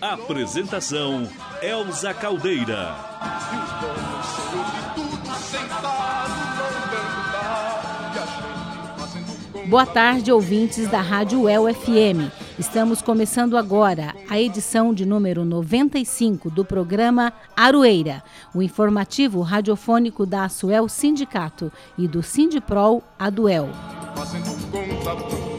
Apresentação Elza Caldeira. Boa tarde, ouvintes da Rádio El FM. Estamos começando agora a edição de número 95 do programa Aroeira, o informativo radiofônico da Asuel Sindicato e do Sindiprol Aduel. fazendo conta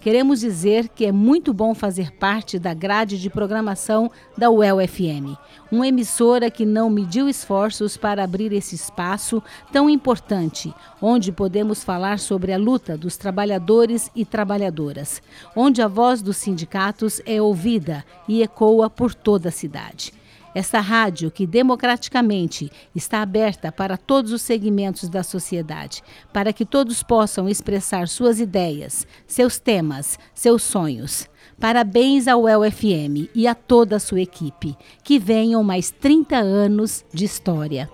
Queremos dizer que é muito bom fazer parte da grade de programação da UEL FM, uma emissora que não mediu esforços para abrir esse espaço tão importante, onde podemos falar sobre a luta dos trabalhadores e trabalhadoras, onde a voz dos sindicatos é ouvida e ecoa por toda a cidade. Esta rádio, que democraticamente está aberta para todos os segmentos da sociedade, para que todos possam expressar suas ideias, seus temas, seus sonhos. Parabéns ao El FM e a toda a sua equipe. Que venham mais 30 anos de história.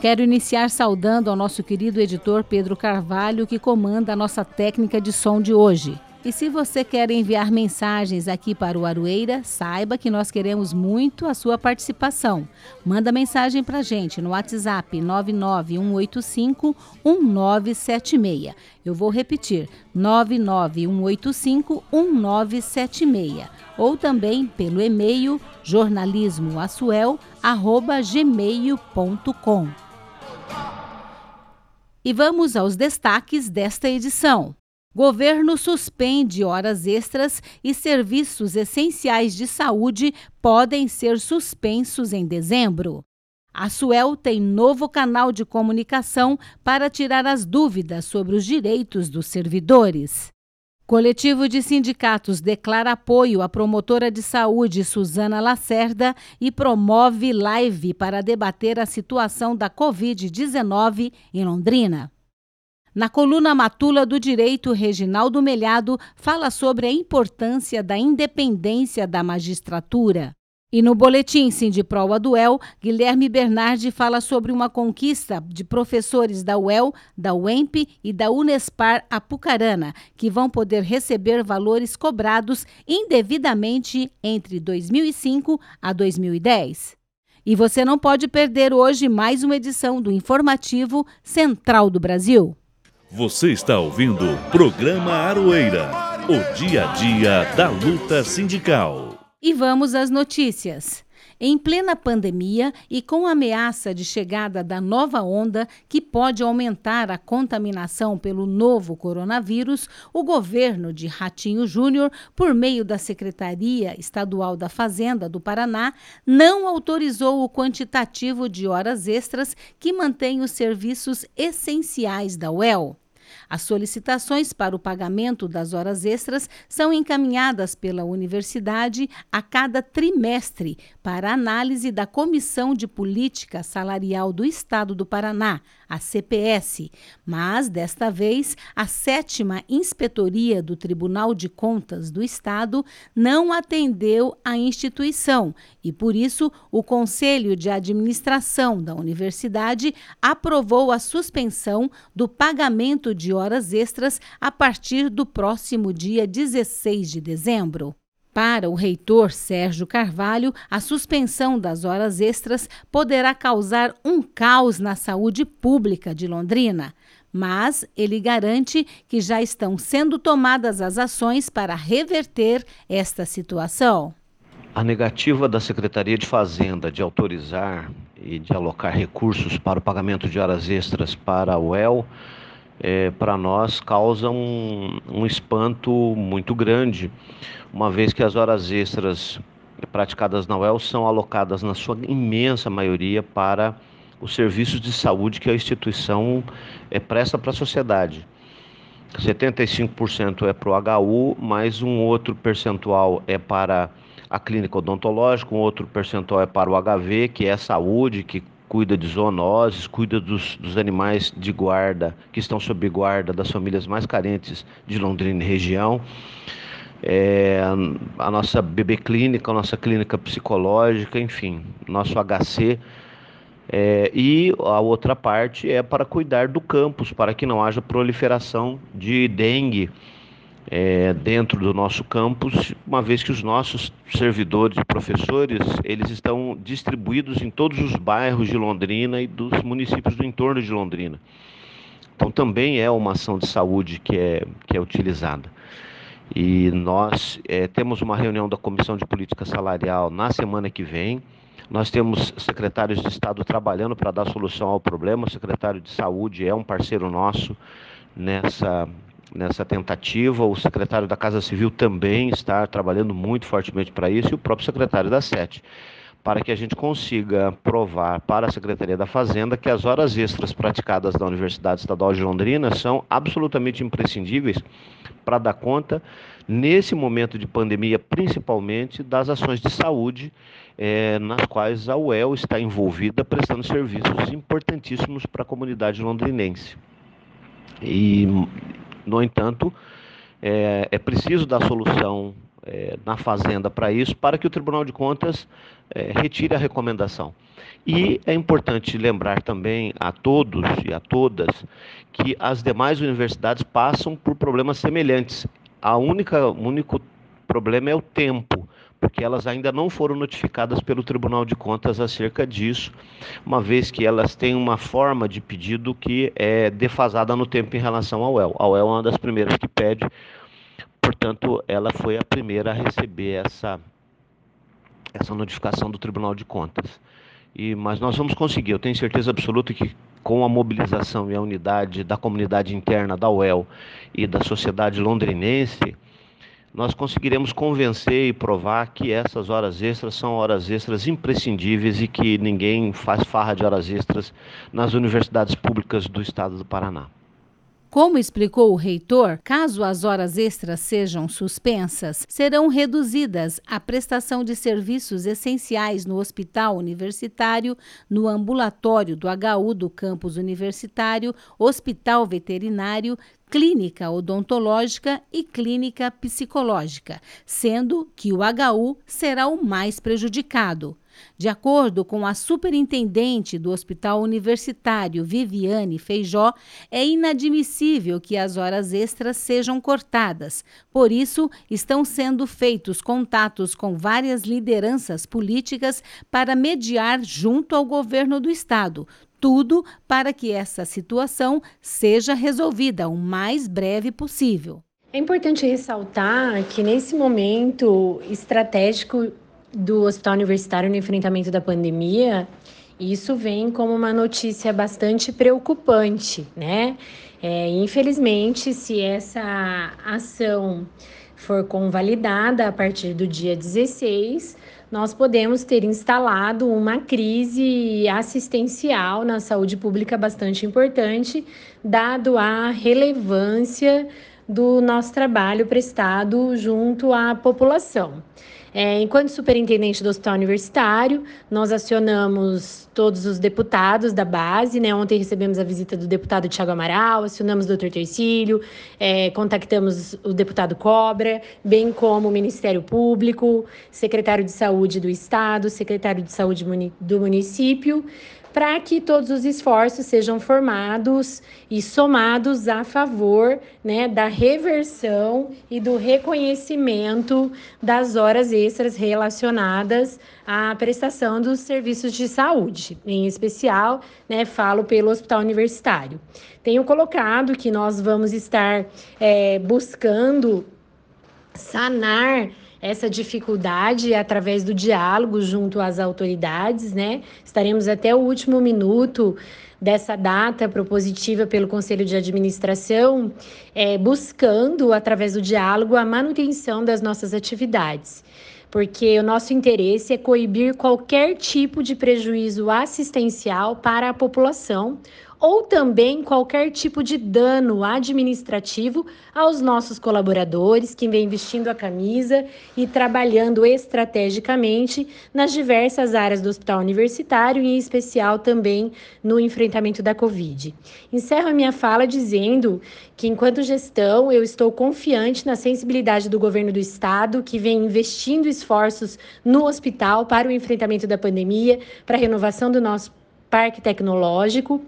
Quero iniciar saudando ao nosso querido editor Pedro Carvalho, que comanda a nossa técnica de som de hoje. E se você quer enviar mensagens aqui para o Aroeira, saiba que nós queremos muito a sua participação. Manda mensagem para a gente no WhatsApp 991851976. Eu vou repetir, 991851976. Ou também pelo e-mail jornalismoaçuel.gmail.com. E vamos aos destaques desta edição. Governo suspende horas extras e serviços essenciais de saúde podem ser suspensos em dezembro. A Suel tem novo canal de comunicação para tirar as dúvidas sobre os direitos dos servidores. Coletivo de sindicatos declara apoio à promotora de saúde Suzana Lacerda e promove live para debater a situação da Covid-19 em Londrina. Na coluna Matula do Direito, Reginaldo Melhado fala sobre a importância da independência da magistratura. E no boletim Sindipro Aduel, Guilherme Bernardi fala sobre uma conquista de professores da UEL, da UEMP e da Unespar Apucarana, que vão poder receber valores cobrados indevidamente entre 2005 a 2010. E você não pode perder hoje mais uma edição do informativo Central do Brasil. Você está ouvindo o programa Aroeira. O dia a dia da luta sindical. E vamos às notícias. Em plena pandemia e com a ameaça de chegada da nova onda que pode aumentar a contaminação pelo novo coronavírus, o governo de Ratinho Júnior, por meio da Secretaria Estadual da Fazenda do Paraná, não autorizou o quantitativo de horas extras que mantém os serviços essenciais da UEL. As solicitações para o pagamento das horas extras são encaminhadas pela universidade a cada trimestre para análise da Comissão de Política Salarial do Estado do Paraná, a CPS, mas desta vez a sétima inspetoria do Tribunal de Contas do Estado não atendeu à instituição e por isso o Conselho de Administração da universidade aprovou a suspensão do pagamento de horas extras a partir do próximo dia 16 de dezembro. Para o reitor Sérgio Carvalho, a suspensão das horas extras poderá causar um caos na saúde pública de Londrina. Mas ele garante que já estão sendo tomadas as ações para reverter esta situação. A negativa da Secretaria de Fazenda de autorizar e de alocar recursos para o pagamento de horas extras para a UEL, é, para nós causa um, um espanto muito grande, uma vez que as horas extras praticadas na UEL são alocadas, na sua imensa maioria, para os serviços de saúde que a instituição é, presta para a sociedade. 75% é para o HU, mais um outro percentual é para a clínica odontológica, um outro percentual é para o HV, que é saúde, que cuida de zoonoses, cuida dos, dos, animais de guarda que estão sob guarda das famílias mais carentes de Londrina e região. É, a nossa bebê clínica, a nossa clínica psicológica, enfim, nosso HC. É, e a outra parte é para cuidar do campus, para que não haja proliferação de dengue é, dentro do nosso campus, uma vez que os nossos servidores e professores eles estão distribuídos em todos os bairros de Londrina e dos municípios do entorno de Londrina. Então também é uma ação de saúde que é, que é utilizada. E nós é, temos uma reunião da Comissão de Política Salarial na semana que vem. Nós temos secretários de Estado trabalhando para dar solução ao problema. O secretário de Saúde é um parceiro nosso nessa, nessa tentativa. O secretário da Casa Civil também está trabalhando muito fortemente para isso e o próprio secretário da Sete, para que a gente consiga provar para a Secretaria da Fazenda que as horas extras praticadas da Universidade Estadual de Londrina são absolutamente imprescindíveis para dar conta, nesse momento de pandemia, principalmente das ações de saúde é, nas quais a UEL está envolvida prestando serviços importantíssimos para a comunidade londrinense. E no entanto, é, é preciso dar solução é, na Fazenda para isso, para que o Tribunal de Contas é, retire a recomendação. E é importante lembrar também a todos e a todas que as demais universidades passam por problemas semelhantes. A única, o único problema é o tempo porque elas ainda não foram notificadas pelo Tribunal de Contas acerca disso, uma vez que elas têm uma forma de pedido que é defasada no tempo em relação ao UEL. A UEL é uma das primeiras que pede, portanto, ela foi a primeira a receber essa, essa notificação do Tribunal de Contas. E, mas nós vamos conseguir, eu tenho certeza absoluta que com a mobilização e a unidade da comunidade interna da UEL e da sociedade londrinense, nós conseguiremos convencer e provar que essas horas extras são horas extras imprescindíveis e que ninguém faz farra de horas extras nas universidades públicas do estado do Paraná. Como explicou o reitor, caso as horas extras sejam suspensas, serão reduzidas a prestação de serviços essenciais no hospital universitário, no ambulatório do HU do campus universitário, hospital veterinário, clínica odontológica e clínica psicológica, sendo que o HU será o mais prejudicado. De acordo com a superintendente do Hospital Universitário, Viviane Feijó, é inadmissível que as horas extras sejam cortadas. Por isso, estão sendo feitos contatos com várias lideranças políticas para mediar junto ao governo do estado, tudo para que essa situação seja resolvida o mais breve possível. É importante ressaltar que nesse momento estratégico do Hospital Universitário no enfrentamento da pandemia, isso vem como uma notícia bastante preocupante, né? É, infelizmente, se essa ação for convalidada a partir do dia 16, nós podemos ter instalado uma crise assistencial na saúde pública bastante importante, dado a relevância do nosso trabalho prestado junto à população. É, enquanto superintendente do Hospital Universitário, nós acionamos todos os deputados da base, né? Ontem recebemos a visita do deputado Tiago Amaral, acionamos o doutor Tercílio, é, contactamos o deputado Cobra, bem como o Ministério Público, secretário de Saúde do Estado, secretário de Saúde do município, para que todos os esforços sejam formados e somados a favor né, da reversão e do reconhecimento das horas extras relacionadas à prestação dos serviços de saúde. Em especial, né, falo pelo Hospital Universitário. Tenho colocado que nós vamos estar é, buscando sanar essa dificuldade através do diálogo junto às autoridades, né? Estaremos até o último minuto dessa data propositiva pelo Conselho de Administração, é, buscando, através do diálogo, a manutenção das nossas atividades porque o nosso interesse é coibir qualquer tipo de prejuízo assistencial para a população ou também qualquer tipo de dano administrativo aos nossos colaboradores que vêm vestindo a camisa e trabalhando estrategicamente nas diversas áreas do hospital universitário, e em especial também no enfrentamento da Covid. Encerro a minha fala dizendo que, enquanto gestão, eu estou confiante na sensibilidade do governo do estado, que vem investindo esforços no hospital para o enfrentamento da pandemia, para a renovação do nosso parque tecnológico.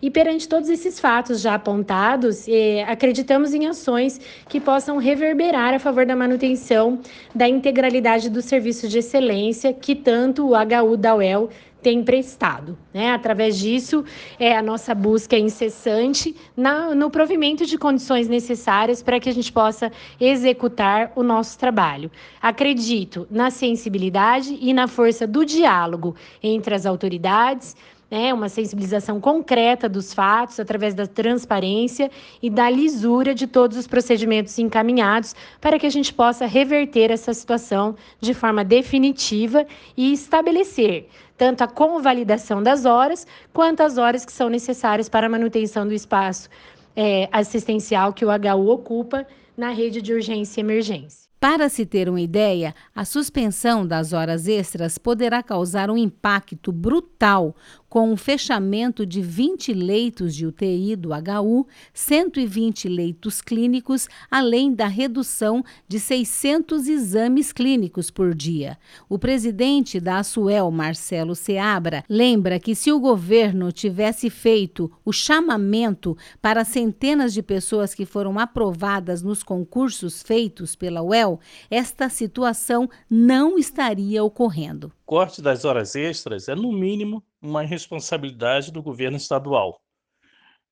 E perante todos esses fatos já apontados, eh, acreditamos em ações que possam reverberar a favor da manutenção da integralidade do serviço de excelência que tanto o HU da UEL tem prestado. Né? Através disso, é a nossa busca incessante na, no provimento de condições necessárias para que a gente possa executar o nosso trabalho. Acredito na sensibilidade e na força do diálogo entre as autoridades, né, uma sensibilização concreta dos fatos através da transparência e da lisura de todos os procedimentos encaminhados para que a gente possa reverter essa situação de forma definitiva e estabelecer tanto a convalidação das horas quanto as horas que são necessárias para a manutenção do espaço é, assistencial que o HU ocupa na rede de urgência e emergência. Para se ter uma ideia, a suspensão das horas extras poderá causar um impacto brutal, com o fechamento de 20 leitos de UTI do HU, 120 leitos clínicos, além da redução de 600 exames clínicos por dia. O presidente da Asuel, Marcelo Seabra, lembra que se o governo tivesse feito o chamamento para centenas de pessoas que foram aprovadas nos concursos feitos pela UEL, esta situação não estaria ocorrendo. Corte das horas extras é, no mínimo, uma irresponsabilidade do governo estadual.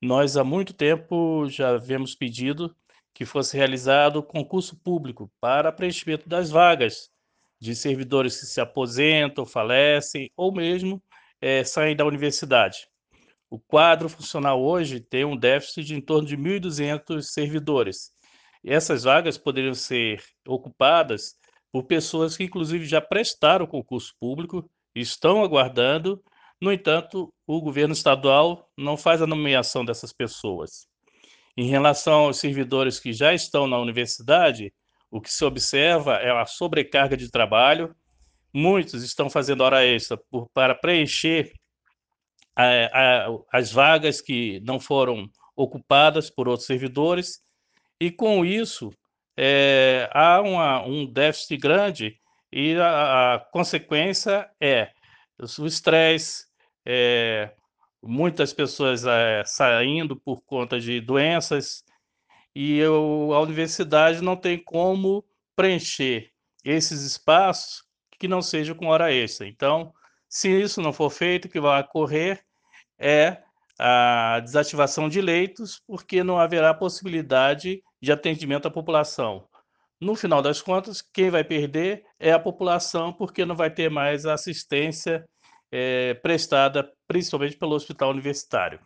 Nós, há muito tempo, já havíamos pedido que fosse realizado concurso público para preenchimento das vagas de servidores que se aposentam, falecem ou mesmo é, saem da universidade. O quadro funcional hoje tem um déficit de em torno de 1.200 servidores. E essas vagas poderiam ser ocupadas por pessoas que, inclusive, já prestaram concurso público, estão aguardando no entanto, o governo estadual não faz a nomeação dessas pessoas. Em relação aos servidores que já estão na universidade, o que se observa é a sobrecarga de trabalho. Muitos estão fazendo hora extra por, para preencher a, a, as vagas que não foram ocupadas por outros servidores, e com isso é, há uma, um déficit grande, e a, a consequência é o estresse, é, muitas pessoas é, saindo por conta de doenças, e eu, a universidade não tem como preencher esses espaços que não seja com hora extra. Então, se isso não for feito, o que vai ocorrer é a desativação de leitos, porque não haverá possibilidade de atendimento à população. No final das contas, quem vai perder é a população, porque não vai ter mais assistência é, prestada principalmente pelo Hospital Universitário.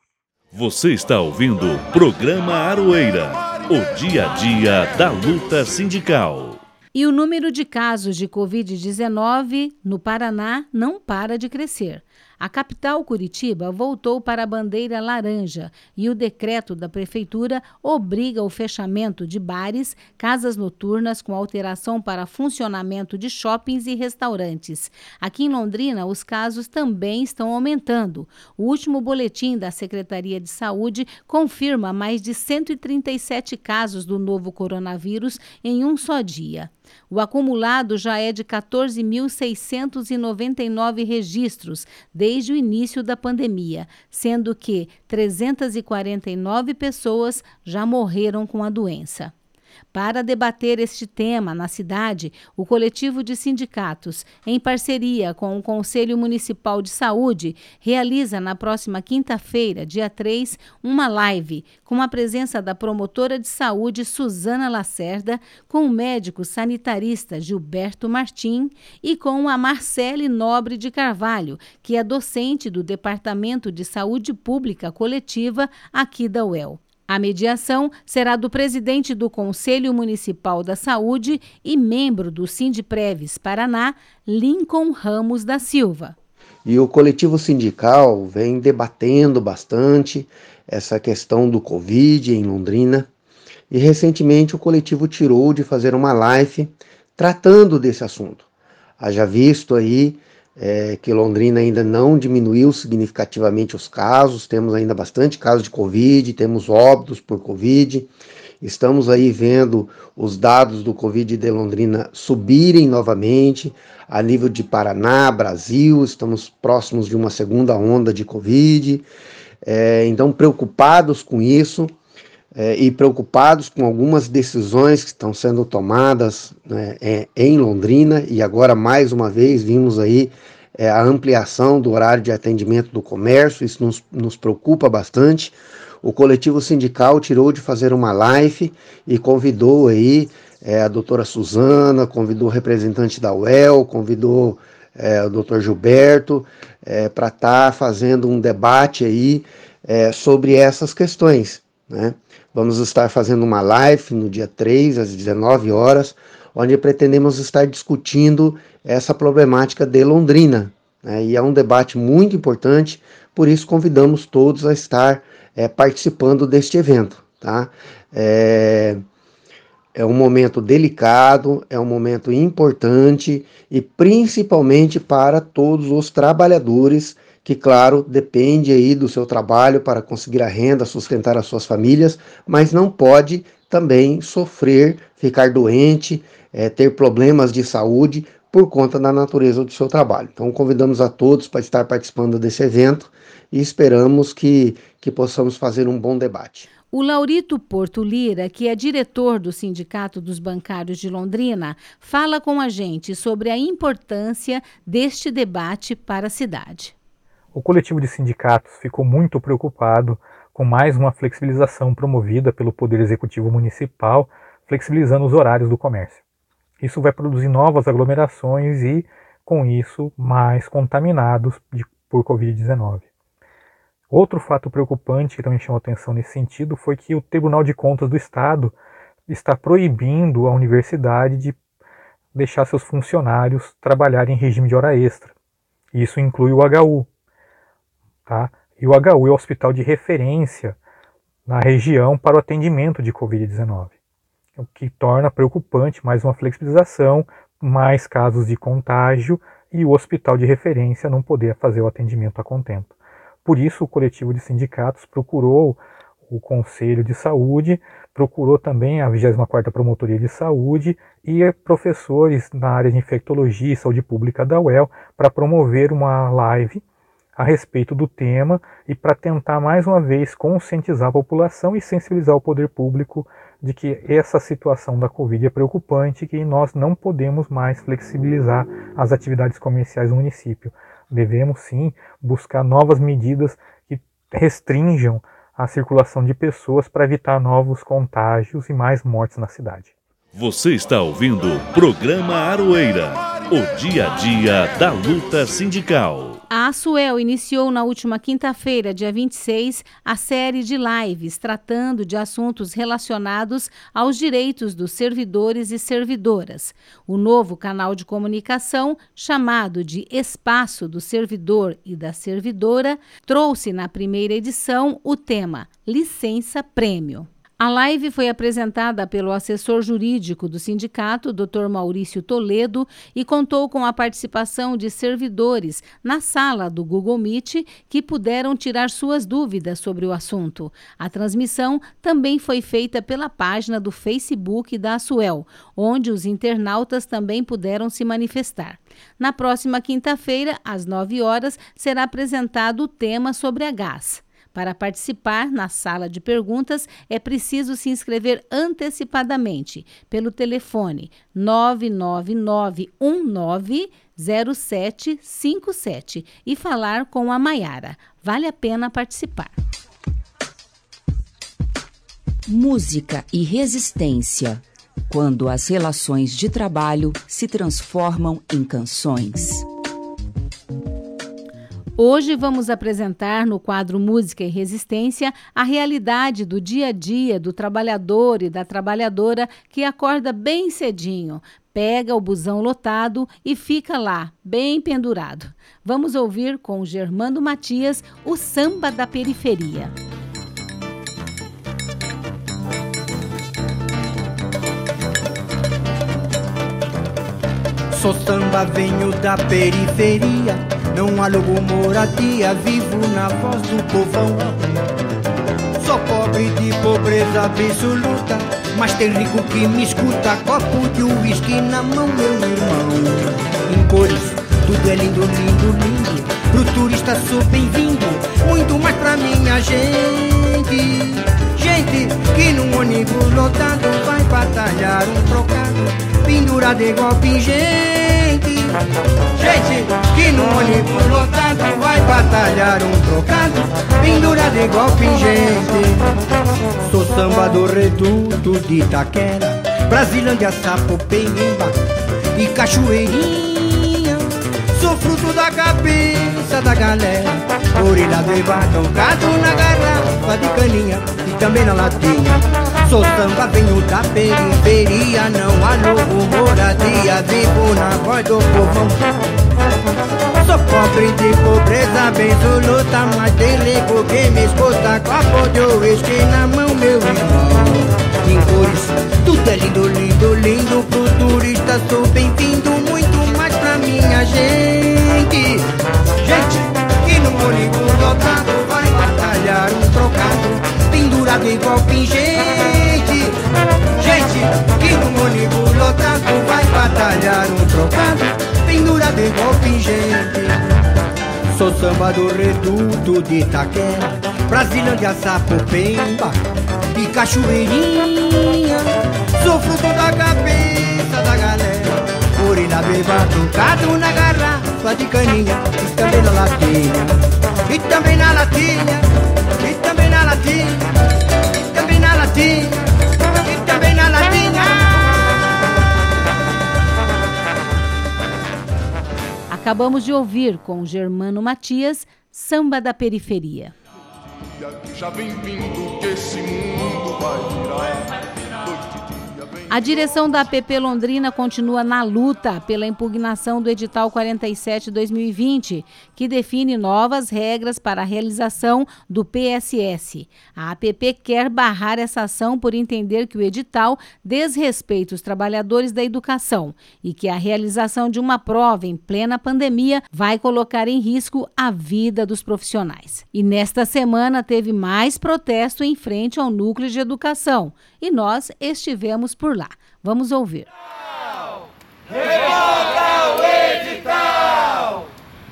Você está ouvindo o programa Aroeira, o dia a dia da luta sindical. E o número de casos de Covid-19 no Paraná não para de crescer. A capital Curitiba voltou para a bandeira laranja e o decreto da prefeitura obriga o fechamento de bares, casas noturnas com alteração para funcionamento de shoppings e restaurantes. Aqui em Londrina, os casos também estão aumentando. O último boletim da Secretaria de Saúde confirma mais de 137 casos do novo coronavírus em um só dia. O acumulado já é de 14.699 registros desde o início da pandemia, sendo que 349 pessoas já morreram com a doença. Para debater este tema na cidade, o coletivo de sindicatos, em parceria com o Conselho Municipal de Saúde, realiza na próxima quinta-feira, dia 3, uma live com a presença da promotora de saúde Suzana Lacerda, com o médico sanitarista Gilberto Martim e com a Marcele Nobre de Carvalho, que é docente do Departamento de Saúde Pública Coletiva aqui da UEL. A mediação será do presidente do Conselho Municipal da Saúde e membro do Sindpreves Paraná, Lincoln Ramos da Silva. E o coletivo sindical vem debatendo bastante essa questão do Covid em Londrina. E recentemente o coletivo tirou de fazer uma live tratando desse assunto. Haja visto aí é, que Londrina ainda não diminuiu significativamente os casos, temos ainda bastante casos de Covid, temos óbitos por Covid. Estamos aí vendo os dados do Covid de Londrina subirem novamente a nível de Paraná, Brasil, estamos próximos de uma segunda onda de Covid. É, então, preocupados com isso é, e preocupados com algumas decisões que estão sendo tomadas né, é, em Londrina, e agora mais uma vez vimos aí é, a ampliação do horário de atendimento do comércio, isso nos, nos preocupa bastante. O coletivo sindical tirou de fazer uma live e convidou aí é, a doutora Suzana, convidou o representante da UEL, convidou é, o doutor Gilberto é, para estar tá fazendo um debate aí sobre essas questões. Né? Vamos estar fazendo uma live no dia 3, às 19 horas, onde pretendemos estar discutindo essa problemática de Londrina. Né? E é um debate muito importante, por isso convidamos todos a estar é, participando deste evento. Tá? É, é um momento delicado, é um momento importante e principalmente para todos os trabalhadores que, claro, depende aí do seu trabalho para conseguir a renda, sustentar as suas famílias, mas não pode também sofrer, ficar doente, é, ter problemas de saúde por conta da natureza do seu trabalho. Então, convidamos a todos para estar participando desse evento e esperamos que, que possamos fazer um bom debate. O Laurito Porto Lira, que é diretor do Sindicato dos Bancários de Londrina, fala com a gente sobre a importância deste debate para a cidade. O coletivo de sindicatos ficou muito preocupado com mais uma flexibilização promovida pelo Poder Executivo Municipal, flexibilizando os horários do comércio. Isso vai produzir novas aglomerações e, com isso, mais contaminados de, por Covid-19. Outro fato preocupante que também chamou atenção nesse sentido foi que o Tribunal de Contas do Estado está proibindo a universidade de deixar seus funcionários trabalharem em regime de hora extra. Isso inclui o HU. Tá? E o HU é o hospital de referência na região para o atendimento de Covid-19, o que torna preocupante mais uma flexibilização, mais casos de contágio e o hospital de referência não poder fazer o atendimento a contento. Por isso, o coletivo de sindicatos procurou o Conselho de Saúde, procurou também a 24ª Promotoria de Saúde e professores na área de infectologia e saúde pública da UEL para promover uma live a respeito do tema e para tentar mais uma vez conscientizar a população e sensibilizar o poder público de que essa situação da Covid é preocupante e que nós não podemos mais flexibilizar as atividades comerciais no município devemos sim buscar novas medidas que restringam a circulação de pessoas para evitar novos contágios e mais mortes na cidade. Você está ouvindo o programa Aroeira, o dia a dia da luta sindical. A Asuel iniciou na última quinta-feira, dia 26, a série de lives tratando de assuntos relacionados aos direitos dos servidores e servidoras. O novo canal de comunicação, chamado de Espaço do Servidor e da Servidora, trouxe na primeira edição o tema Licença Prêmio. A live foi apresentada pelo assessor jurídico do sindicato, Dr. Maurício Toledo, e contou com a participação de servidores na sala do Google Meet que puderam tirar suas dúvidas sobre o assunto. A transmissão também foi feita pela página do Facebook da Asuel, onde os internautas também puderam se manifestar. Na próxima quinta-feira, às 9 horas, será apresentado o tema sobre a gás. Para participar na sala de perguntas, é preciso se inscrever antecipadamente pelo telefone 999190757 e falar com a Maiara. Vale a pena participar. Música e resistência. Quando as relações de trabalho se transformam em canções. Hoje vamos apresentar no quadro Música e Resistência a realidade do dia a dia do trabalhador e da trabalhadora que acorda bem cedinho, pega o busão lotado e fica lá, bem pendurado. Vamos ouvir com Germando Matias o samba da periferia. Sou samba, venho da periferia. Não alugo moradia, vivo na voz do povão. Sou pobre de pobreza absoluta, mas tem rico que me escuta. Copo de uísque na mão, meu irmão. Em cores, tudo é lindo, lindo, lindo. Pro turista sou bem-vindo, muito mais pra minha gente. Gente que num ônibus lotado vai batalhar um trocado pendurado igual pingente Gente que no ônibus lotado vai batalhar um trocado Pendurado igual pingente Sou samba do reduto de Itaquera Brasilândia, Sapopemba e Cachoeirinha fruto da cabeça da galera. Orelha do tocado na garrafa de caninha E também na latinha. Sou samba, venho da periferia Não alugo moradia Vivo na voz do povão. Sou pobre de pobreza absoluta Mas delego quem me escuta Copo de uísque na mão, meu irmão. Em cores, tudo é lindo, lindo, lindo Pro turista sou bem-vindo Muito mais pra minha gente igual pingente Sou samba do reduto de Itaquera Brasilândia, Sapopemba e Cachoeirinha. Sou fruto da cabeça da galera Orelha beba truncado na garrafa de caninha E também na latinha. E também na latinha E também na latinha E também na latinha Acabamos de ouvir com Germano Matias, Samba da Periferia. Já vem vindo que esse mundo vai virar. A direção da APP Londrina continua na luta pela impugnação do edital 47/2020, que define novas regras para a realização do PSS. A APP quer barrar essa ação por entender que o edital desrespeita os trabalhadores da educação e que a realização de uma prova em plena pandemia vai colocar em risco a vida dos profissionais. E nesta semana teve mais protesto em frente ao núcleo de educação e nós estivemos por lá. Vamos ouvir. Revoga o edital!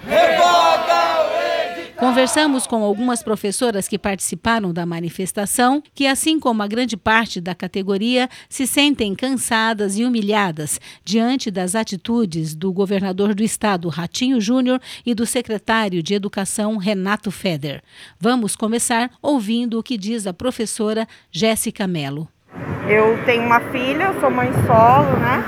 Revoga o edital! Conversamos com algumas professoras que participaram da manifestação, que, assim como a grande parte da categoria, se sentem cansadas e humilhadas diante das atitudes do governador do estado, Ratinho Júnior, e do secretário de Educação, Renato Feder. Vamos começar ouvindo o que diz a professora Jéssica Mello. Eu tenho uma filha, sou mãe solo, né?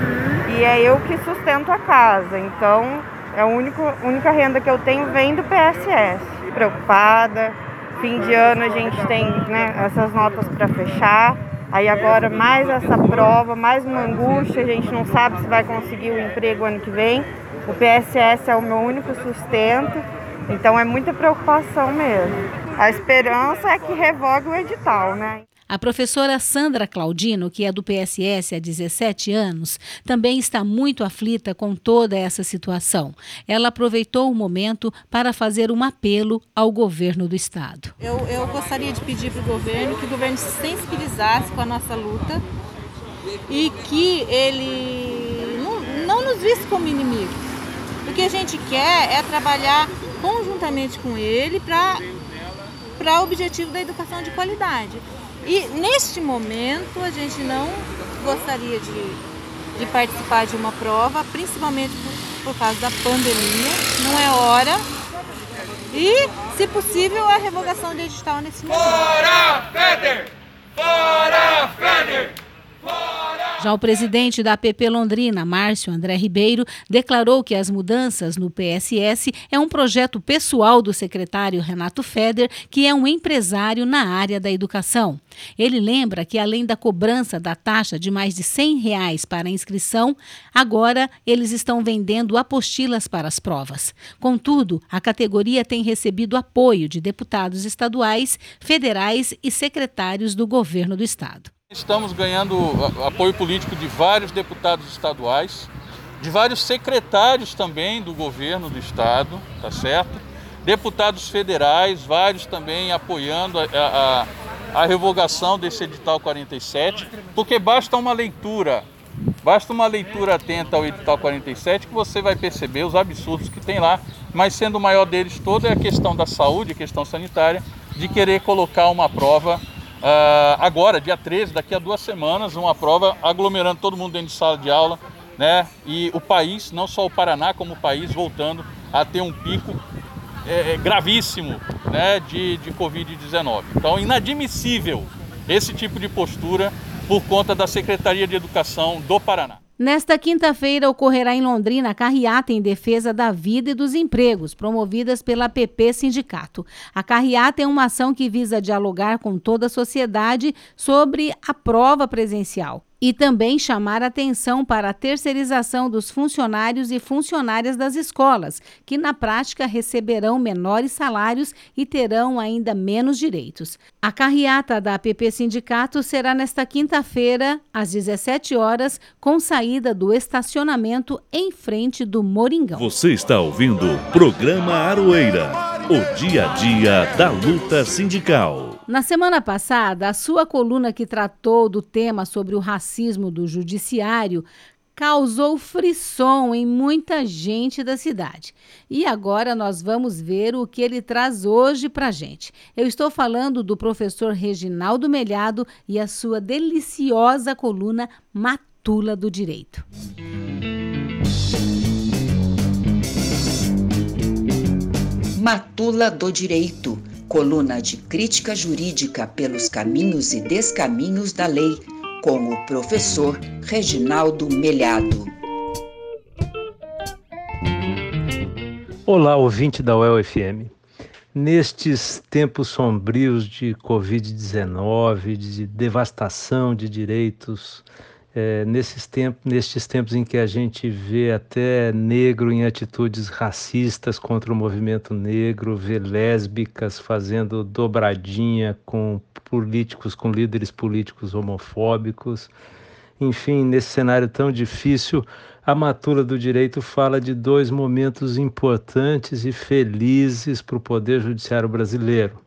E é eu que sustento a casa. Então, é a única, única renda que eu tenho vem do PSS. Preocupada. Fim de ano a gente tem né, essas notas para fechar. Aí agora mais essa prova, mais uma angústia, a gente não sabe se vai conseguir o emprego ano que vem. O PSS é o meu único sustento, então é muita preocupação mesmo. A esperança é que revogue o edital, né? A professora Sandra Claudino, que é do PSS há 17 anos, também está muito aflita com toda essa situação. Ela aproveitou o momento para fazer um apelo ao governo do estado. Eu, eu gostaria de pedir para o governo que o governo se sensibilizasse com a nossa luta e que ele não, não nos visse como inimigo. O que a gente quer é trabalhar conjuntamente com ele para o objetivo da educação de qualidade. E neste momento a gente não gostaria de, de participar de uma prova, principalmente por, por causa da pandemia. Não é hora. E, se possível, a revogação de edital nesse momento. Fora Feder! Fora Feder! Já o presidente da APP Londrina, Márcio André Ribeiro, declarou que as mudanças no PSS é um projeto pessoal do secretário Renato Feder, que é um empresário na área da educação. Ele lembra que, além da cobrança da taxa de mais de 100 reais para inscrição, agora eles estão vendendo apostilas para as provas. Contudo, a categoria tem recebido apoio de deputados estaduais, federais e secretários do governo do estado. Estamos ganhando apoio político de vários deputados estaduais, de vários secretários também do governo do estado, tá certo? Deputados federais, vários também apoiando a, a, a revogação desse edital 47, porque basta uma leitura, basta uma leitura atenta ao edital 47 que você vai perceber os absurdos que tem lá, mas sendo o maior deles todo é a questão da saúde, questão sanitária, de querer colocar uma prova Uh, agora, dia 13, daqui a duas semanas, uma prova aglomerando todo mundo dentro de sala de aula, né? E o país, não só o Paraná, como o país, voltando a ter um pico é, é gravíssimo né, de, de Covid-19. Então, inadmissível esse tipo de postura por conta da Secretaria de Educação do Paraná. Nesta quinta-feira ocorrerá em Londrina a carreata em defesa da vida e dos empregos, promovidas pela PP Sindicato. A carreata é uma ação que visa dialogar com toda a sociedade sobre a prova presencial e também chamar atenção para a terceirização dos funcionários e funcionárias das escolas, que na prática receberão menores salários e terão ainda menos direitos. A carreata da APP Sindicato será nesta quinta-feira, às 17 horas, com saída do estacionamento em frente do Moringão. Você está ouvindo o programa Aroeira, o dia a dia da luta sindical. Na semana passada, a sua coluna que tratou do tema sobre o racismo do judiciário causou frisson em muita gente da cidade. E agora nós vamos ver o que ele traz hoje para gente. Eu estou falando do professor Reginaldo Melhado e a sua deliciosa coluna Matula do Direito. Matula do Direito coluna de crítica jurídica pelos caminhos e descaminhos da lei, com o professor Reginaldo Melhado. Olá, ouvinte da UEL-FM. Nestes tempos sombrios de Covid-19, de devastação de direitos é, nesses tempos, nestes tempos em que a gente vê até negro em atitudes racistas contra o movimento negro, vê lésbicas fazendo dobradinha com políticos, com líderes políticos homofóbicos. Enfim, nesse cenário tão difícil, a Matula do Direito fala de dois momentos importantes e felizes para o Poder Judiciário brasileiro.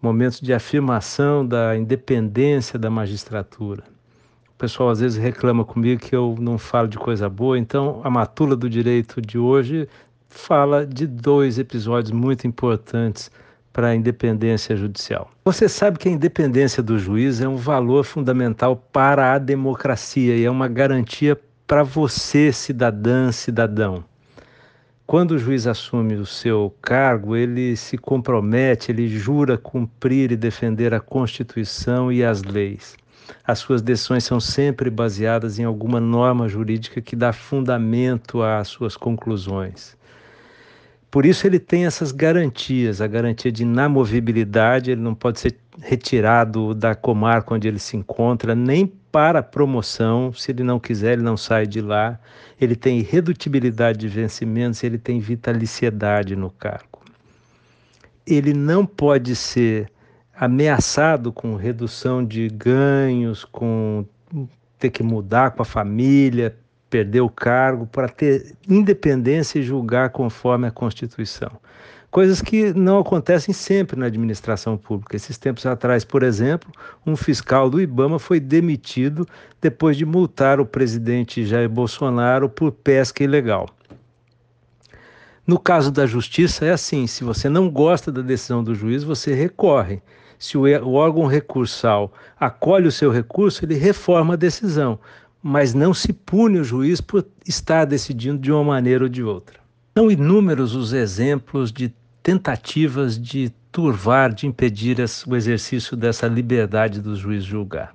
Momentos de afirmação da independência da magistratura pessoal às vezes reclama comigo que eu não falo de coisa boa, então a Matula do Direito de hoje fala de dois episódios muito importantes para a independência judicial. Você sabe que a independência do juiz é um valor fundamental para a democracia e é uma garantia para você, cidadã, cidadão. Quando o juiz assume o seu cargo, ele se compromete, ele jura cumprir e defender a Constituição e as leis as suas decisões são sempre baseadas em alguma norma jurídica que dá fundamento às suas conclusões. Por isso ele tem essas garantias, a garantia de inamovibilidade, ele não pode ser retirado da comarca onde ele se encontra, nem para promoção, se ele não quiser, ele não sai de lá. Ele tem irredutibilidade de vencimentos, ele tem vitaliciedade no cargo. Ele não pode ser ameaçado com redução de ganhos, com ter que mudar com a família, perder o cargo, para ter independência e julgar conforme a Constituição. Coisas que não acontecem sempre na administração pública. Esses tempos atrás, por exemplo, um fiscal do Ibama foi demitido depois de multar o presidente Jair Bolsonaro por pesca ilegal. No caso da justiça, é assim: se você não gosta da decisão do juiz, você recorre se o, órgão recursal acolhe o seu recurso, ele reforma a decisão, mas não se pune o juiz por estar decidindo de uma maneira ou de outra. São inúmeros os exemplos de tentativas de turvar, de impedir o exercício dessa liberdade do juiz julgar.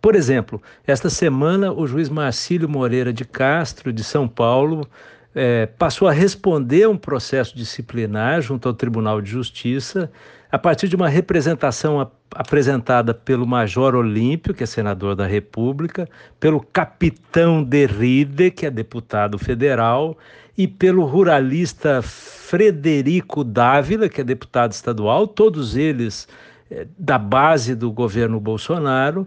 Por exemplo, esta semana o juiz Marcílio Moreira de Castro, de São Paulo, é, passou a responder um processo disciplinar junto ao Tribunal de Justiça a partir de uma representação ap apresentada pelo Major Olímpio, que é senador da República, pelo Capitão Derride, que é deputado federal, e pelo ruralista Frederico Dávila, que é deputado estadual, todos eles é, da base do governo Bolsonaro,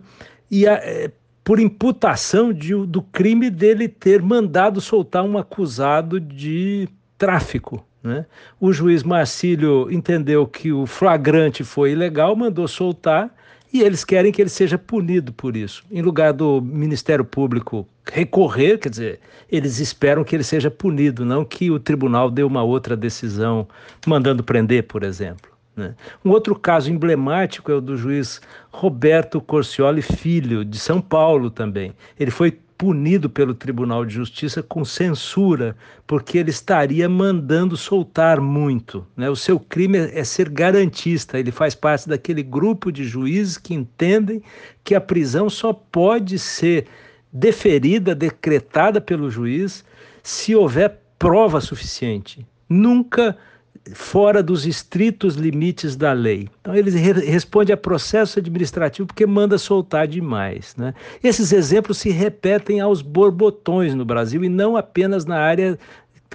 e a, é, por imputação de, do crime dele ter mandado soltar um acusado de tráfico. Né? O juiz Marcílio entendeu que o flagrante foi ilegal, mandou soltar e eles querem que ele seja punido por isso. Em lugar do Ministério Público recorrer, quer dizer, eles esperam que ele seja punido, não que o tribunal dê uma outra decisão mandando prender, por exemplo. Né? Um outro caso emblemático é o do juiz Roberto Corcioli Filho, de São Paulo também. Ele foi punido pelo Tribunal de Justiça com censura, porque ele estaria mandando soltar muito. Né? O seu crime é ser garantista, ele faz parte daquele grupo de juízes que entendem que a prisão só pode ser deferida, decretada pelo juiz, se houver prova suficiente. Nunca fora dos estritos limites da lei. Então ele re responde a processo administrativo porque manda soltar demais. Né? Esses exemplos se repetem aos borbotões no Brasil e não apenas na área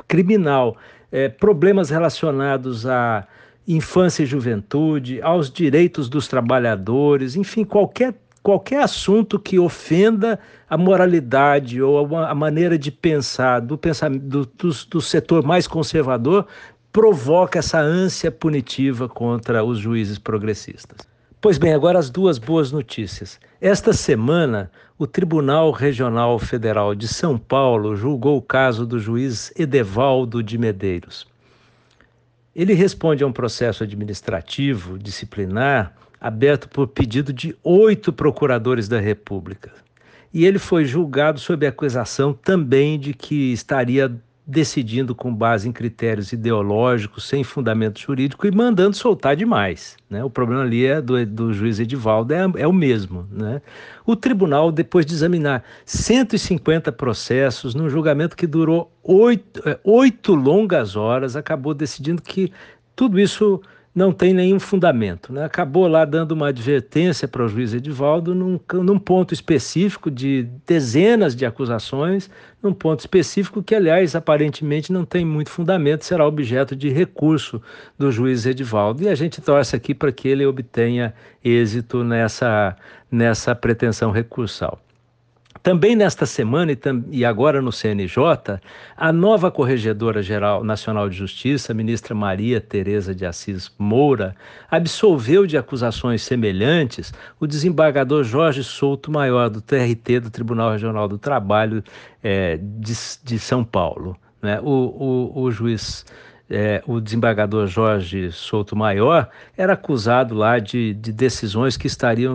criminal. É, problemas relacionados à infância e juventude, aos direitos dos trabalhadores, enfim, qualquer qualquer assunto que ofenda a moralidade ou a maneira de pensar do, pensamento, do, do, do setor mais conservador provoca essa ânsia punitiva contra os juízes progressistas. Pois bem, agora as duas boas notícias. Esta semana, o Tribunal Regional Federal de São Paulo julgou o caso do juiz Edevaldo de Medeiros. Ele responde a um processo administrativo disciplinar aberto por pedido de oito procuradores da República. E ele foi julgado sob acusação também de que estaria decidindo com base em critérios ideológicos, sem fundamento jurídico e mandando soltar demais. Né? O problema ali é do, do juiz Edivaldo é, é o mesmo. Né? O tribunal, depois de examinar 150 processos, num julgamento que durou oito, é, oito longas horas, acabou decidindo que tudo isso não tem nenhum fundamento. Né? Acabou lá dando uma advertência para o juiz Edivaldo num, num ponto específico de dezenas de acusações, num ponto específico que, aliás, aparentemente não tem muito fundamento, será objeto de recurso do juiz Edivaldo. E a gente torce aqui para que ele obtenha êxito nessa, nessa pretensão recursal. Também nesta semana e, agora no CNJ, a nova Corregedora Geral Nacional de Justiça, ministra Maria Tereza de Assis Moura, absolveu de acusações semelhantes o desembargador Jorge Souto Maior, do TRT, do Tribunal Regional do Trabalho é, de, de, São Paulo. Né? O, o, o juiz é, o desembargador Jorge Souto Maior era acusado lá de, de decisões que estariam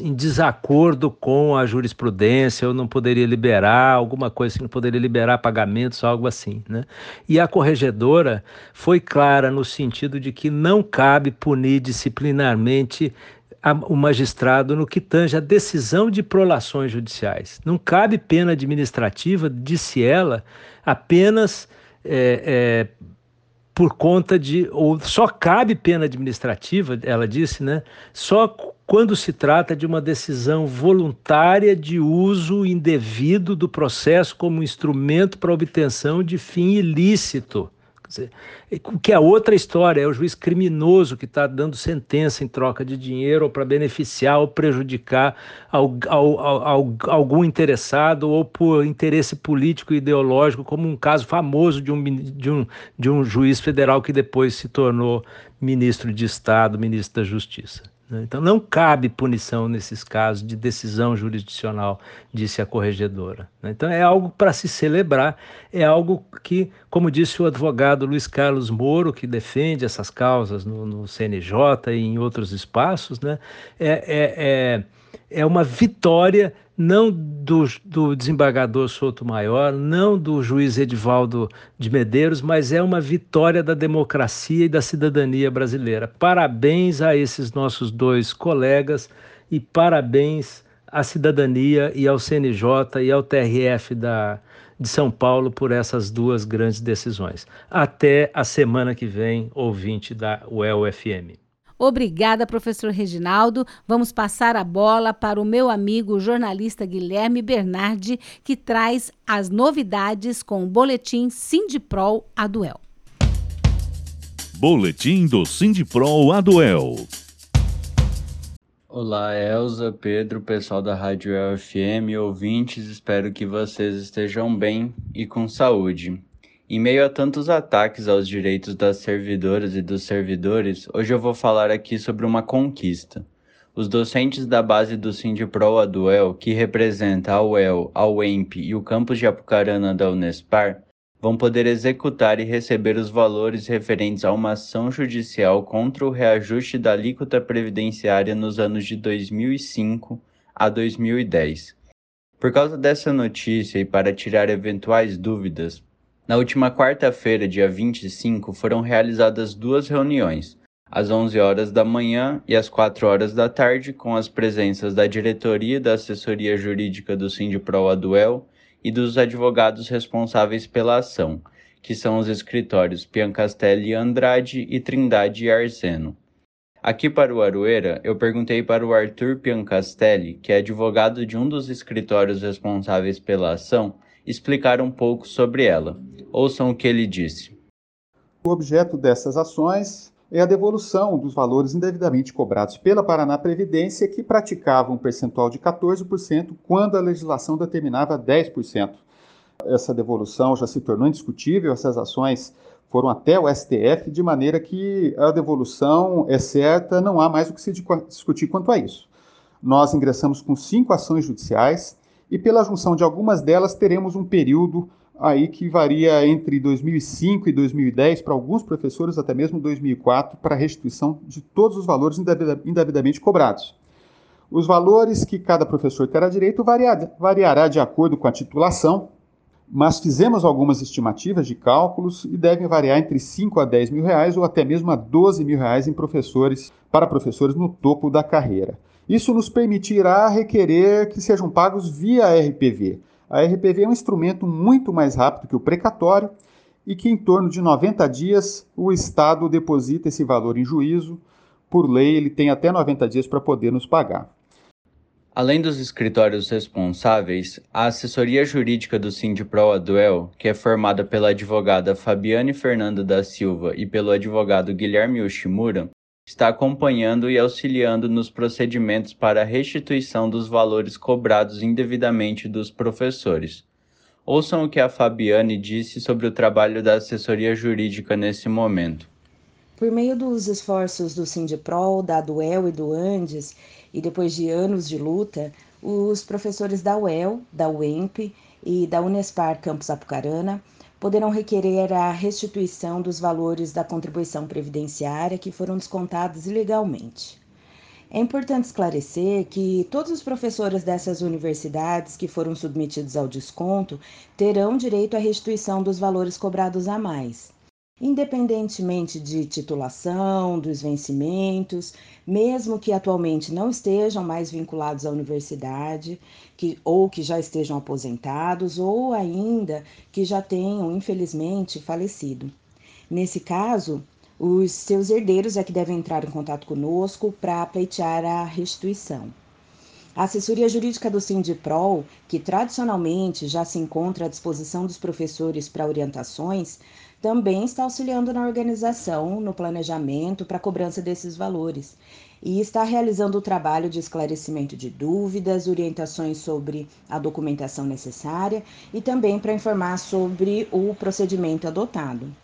em desacordo com a jurisprudência, ou não poderia liberar, alguma coisa assim, não poderia liberar pagamentos, algo assim. Né? E a corregedora foi clara no sentido de que não cabe punir disciplinarmente o magistrado no que tange a decisão de prolações judiciais. Não cabe pena administrativa, disse ela, apenas é, é, por conta de, ou só cabe pena administrativa, ela disse, né? Só quando se trata de uma decisão voluntária de uso indevido do processo como instrumento para obtenção de fim ilícito dizer, que é outra história, é o juiz criminoso que está dando sentença em troca de dinheiro ou para beneficiar ou prejudicar ao, ao, ao, algum interessado ou por interesse político e ideológico, como um caso famoso de um, de, um, de um juiz federal que depois se tornou ministro de Estado, ministro da Justiça. Né? Então, não cabe punição nesses casos de decisão jurisdicional, disse a corregedora. Né? Então, é algo para se celebrar, é algo que, como disse o advogado Luiz Carlos Moro, que defende essas causas no, no CNJ e em outros espaços, né? é, é, é, é uma vitória não do, do desembargador Souto Maior, não do juiz Edivaldo de Medeiros, mas é uma vitória da democracia e da cidadania brasileira. Parabéns a esses nossos dois colegas e parabéns à cidadania e ao CNJ e ao TRF da, de São Paulo por essas duas grandes decisões. Até a semana que vem, ouvinte da UEL-FM. Obrigada, professor Reginaldo. Vamos passar a bola para o meu amigo jornalista Guilherme Bernardi, que traz as novidades com o boletim Sindipro Aduel. Boletim do Sindipro Aduel. Olá, Elza, Pedro, pessoal da Rádio FM, ouvintes, espero que vocês estejam bem e com saúde. Em meio a tantos ataques aos direitos das servidoras e dos servidores, hoje eu vou falar aqui sobre uma conquista. Os docentes da base do Sindipro Aduel, que representa a UEL, a UEMP e o campus de Apucarana da Unespar, vão poder executar e receber os valores referentes a uma ação judicial contra o reajuste da alíquota previdenciária nos anos de 2005 a 2010. Por causa dessa notícia e para tirar eventuais dúvidas, na última quarta-feira, dia 25, foram realizadas duas reuniões, às 11 horas da manhã e às 4 horas da tarde, com as presenças da diretoria da assessoria jurídica do Sindipro Aduel e dos advogados responsáveis pela ação, que são os escritórios Piancastelli Andrade e Trindade e Arseno. Aqui para o Aroeira, eu perguntei para o Arthur Piancastelli, que é advogado de um dos escritórios responsáveis pela ação, explicar um pouco sobre ela. Ouçam o que ele disse. O objeto dessas ações é a devolução dos valores indevidamente cobrados pela Paraná Previdência, que praticava um percentual de 14% quando a legislação determinava 10%. Essa devolução já se tornou indiscutível, essas ações foram até o STF, de maneira que a devolução é certa, não há mais o que se discutir quanto a isso. Nós ingressamos com cinco ações judiciais, e pela junção de algumas delas teremos um período aí que varia entre 2005 e 2010 para alguns professores até mesmo 2004 para restituição de todos os valores indevidamente cobrados. Os valores que cada professor terá direito variará de acordo com a titulação, mas fizemos algumas estimativas de cálculos e devem variar entre 5 a 10 mil reais ou até mesmo a 12 mil reais em professores para professores no topo da carreira. Isso nos permitirá requerer que sejam pagos via RPV. A RPV é um instrumento muito mais rápido que o precatório e que, em torno de 90 dias, o Estado deposita esse valor em juízo. Por lei, ele tem até 90 dias para poder nos pagar. Além dos escritórios responsáveis, a assessoria jurídica do Sindipro Aduel, que é formada pela advogada Fabiane Fernanda da Silva e pelo advogado Guilherme Yoshimura, está acompanhando e auxiliando nos procedimentos para a restituição dos valores cobrados indevidamente dos professores. Ouçam o que a Fabiane disse sobre o trabalho da assessoria jurídica nesse momento. Por meio dos esforços do Sindipro, da Duel e do Andes, e depois de anos de luta, os professores da UEL, da UEMP e da Unespar Campus Apucarana poderão requerer a restituição dos valores da contribuição previdenciária que foram descontados ilegalmente. É importante esclarecer que todos os professores dessas universidades que foram submetidos ao desconto terão direito à restituição dos valores cobrados a mais independentemente de titulação, dos vencimentos, mesmo que atualmente não estejam mais vinculados à universidade, que, ou que já estejam aposentados, ou ainda que já tenham, infelizmente, falecido. Nesse caso, os seus herdeiros é que devem entrar em contato conosco para pleitear a restituição. A assessoria jurídica do Sindiprol, que tradicionalmente já se encontra à disposição dos professores para orientações, também está auxiliando na organização, no planejamento para a cobrança desses valores e está realizando o trabalho de esclarecimento de dúvidas, orientações sobre a documentação necessária e também para informar sobre o procedimento adotado.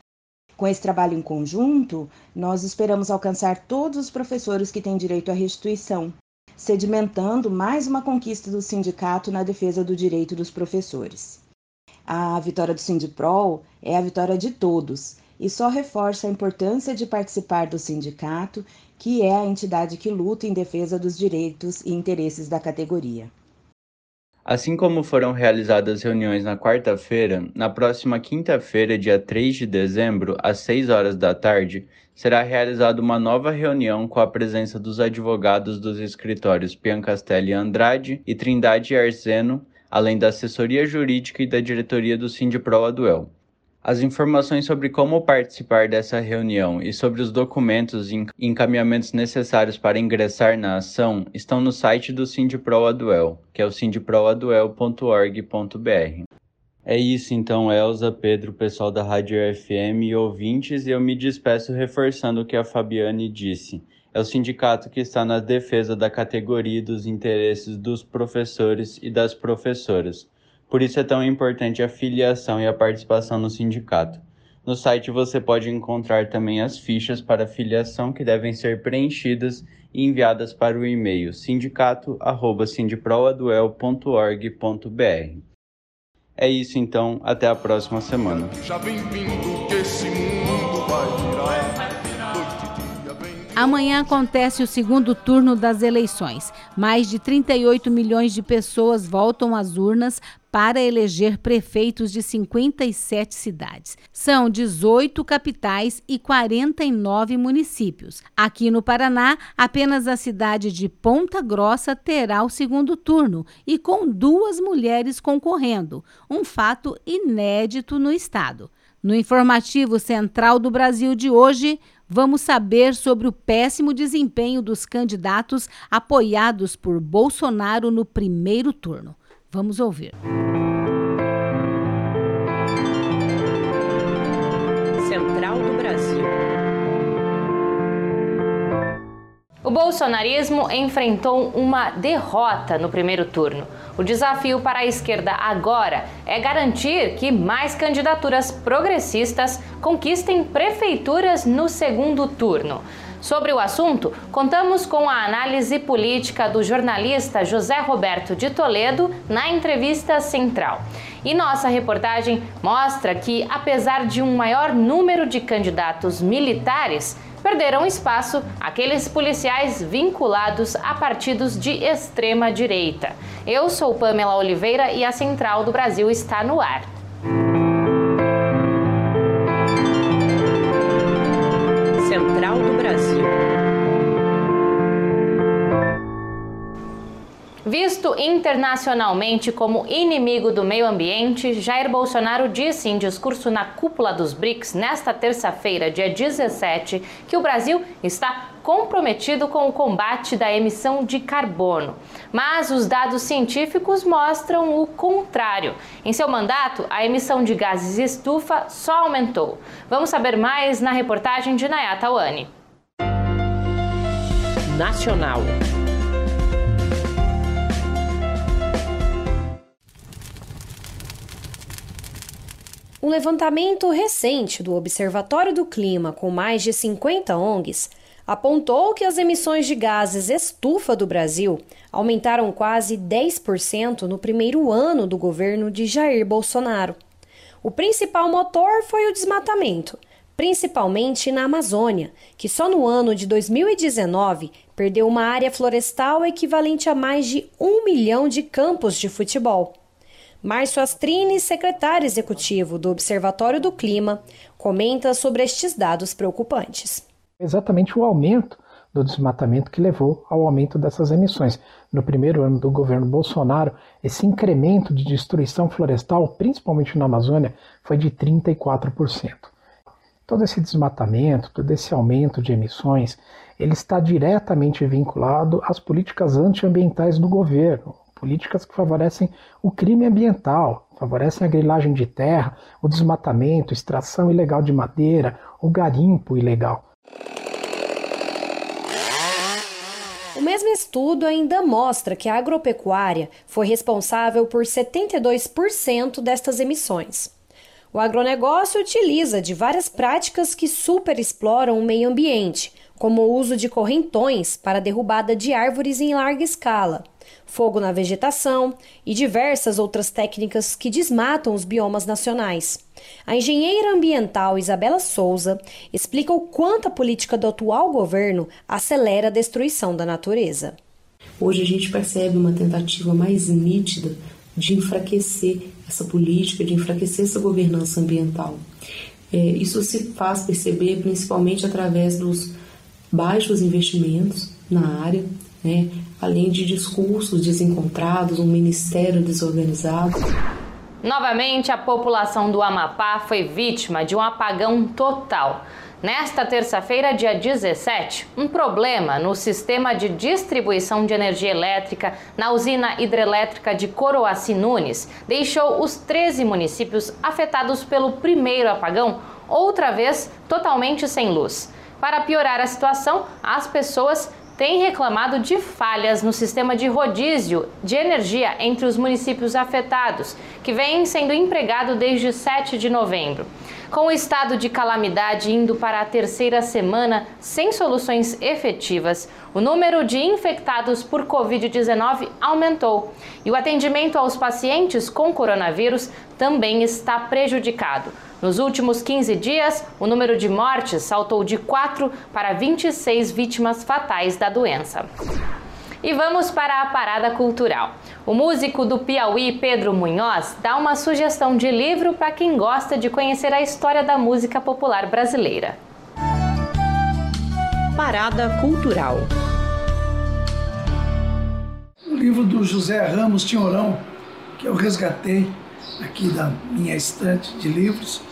Com esse trabalho em conjunto, nós esperamos alcançar todos os professores que têm direito à restituição, sedimentando mais uma conquista do sindicato na defesa do direito dos professores. A vitória do Sindiprol é a vitória de todos e só reforça a importância de participar do sindicato, que é a entidade que luta em defesa dos direitos e interesses da categoria. Assim como foram realizadas reuniões na quarta-feira, na próxima quinta-feira, dia 3 de dezembro, às 6 horas da tarde, será realizada uma nova reunião com a presença dos advogados dos escritórios Piancastelli Andrade e Trindade Arzeno, além da assessoria jurídica e da diretoria do Sindipro Aduel. As informações sobre como participar dessa reunião e sobre os documentos e encaminhamentos necessários para ingressar na ação estão no site do Sindipro Aduel, que é o sindiproaduel.org.br. É isso então, Elza, Pedro, pessoal da Rádio FM e ouvintes, e eu me despeço reforçando o que a Fabiane disse. É o sindicato que está na defesa da categoria e dos interesses dos professores e das professoras. Por isso é tão importante a filiação e a participação no sindicato. No site você pode encontrar também as fichas para filiação que devem ser preenchidas e enviadas para o e-mail sindicato@sindiproaduel.org.br. É isso então, até a próxima semana. Amanhã acontece o segundo turno das eleições. Mais de 38 milhões de pessoas voltam às urnas para eleger prefeitos de 57 cidades. São 18 capitais e 49 municípios. Aqui no Paraná, apenas a cidade de Ponta Grossa terá o segundo turno e com duas mulheres concorrendo, um fato inédito no estado. No informativo Central do Brasil de hoje, vamos saber sobre o péssimo desempenho dos candidatos apoiados por Bolsonaro no primeiro turno. Vamos ouvir. Central do Brasil. O bolsonarismo enfrentou uma derrota no primeiro turno. O desafio para a esquerda agora é garantir que mais candidaturas progressistas conquistem prefeituras no segundo turno. Sobre o assunto, contamos com a análise política do jornalista José Roberto de Toledo na entrevista central. E nossa reportagem mostra que, apesar de um maior número de candidatos militares, perderam espaço aqueles policiais vinculados a partidos de extrema direita. Eu sou Pamela Oliveira e a Central do Brasil está no ar. Central do Brasil. Visto internacionalmente como inimigo do meio ambiente, Jair Bolsonaro disse em discurso na cúpula dos BRICS nesta terça-feira, dia 17, que o Brasil está comprometido com o combate da emissão de carbono. Mas os dados científicos mostram o contrário. Em seu mandato, a emissão de gases estufa só aumentou. Vamos saber mais na reportagem de Nayata Wani. Nacional. Um levantamento recente do Observatório do Clima, com mais de 50 ONGs, apontou que as emissões de gases estufa do Brasil aumentaram quase 10% no primeiro ano do governo de Jair Bolsonaro. O principal motor foi o desmatamento, principalmente na Amazônia, que só no ano de 2019 perdeu uma área florestal equivalente a mais de um milhão de campos de futebol. Márcio Astrini, secretário executivo do Observatório do Clima, comenta sobre estes dados preocupantes. Exatamente o aumento do desmatamento que levou ao aumento dessas emissões. No primeiro ano do governo Bolsonaro, esse incremento de destruição florestal, principalmente na Amazônia, foi de 34%. Todo esse desmatamento, todo esse aumento de emissões, ele está diretamente vinculado às políticas antiambientais do governo, políticas que favorecem o crime ambiental, favorecem a grilagem de terra, o desmatamento, extração ilegal de madeira, o garimpo ilegal. O mesmo estudo ainda mostra que a agropecuária foi responsável por 72% destas emissões. O agronegócio utiliza de várias práticas que superexploram o meio ambiente, como o uso de correntões para derrubada de árvores em larga escala, fogo na vegetação e diversas outras técnicas que desmatam os biomas nacionais. A engenheira ambiental Isabela Souza explica o quanto a política do atual governo acelera a destruição da natureza. Hoje a gente percebe uma tentativa mais nítida de enfraquecer essa política, de enfraquecer essa governança ambiental. É, isso se faz perceber principalmente através dos baixos investimentos na área, né, além de discursos desencontrados, um ministério desorganizado. Novamente, a população do Amapá foi vítima de um apagão total. Nesta terça-feira, dia 17, um problema no sistema de distribuição de energia elétrica na usina hidrelétrica de Coroaci Nunes deixou os 13 municípios afetados pelo primeiro apagão outra vez totalmente sem luz. Para piorar a situação, as pessoas têm reclamado de falhas no sistema de rodízio de energia entre os municípios afetados, que vem sendo empregado desde 7 de novembro. Com o estado de calamidade indo para a terceira semana sem soluções efetivas, o número de infectados por Covid-19 aumentou e o atendimento aos pacientes com coronavírus também está prejudicado. Nos últimos 15 dias, o número de mortes saltou de 4 para 26 vítimas fatais da doença. E vamos para a parada cultural. O músico do Piauí, Pedro Munhoz, dá uma sugestão de livro para quem gosta de conhecer a história da música popular brasileira. Parada Cultural. O livro do José Ramos Tinhorão, que eu resgatei aqui da minha estante de livros,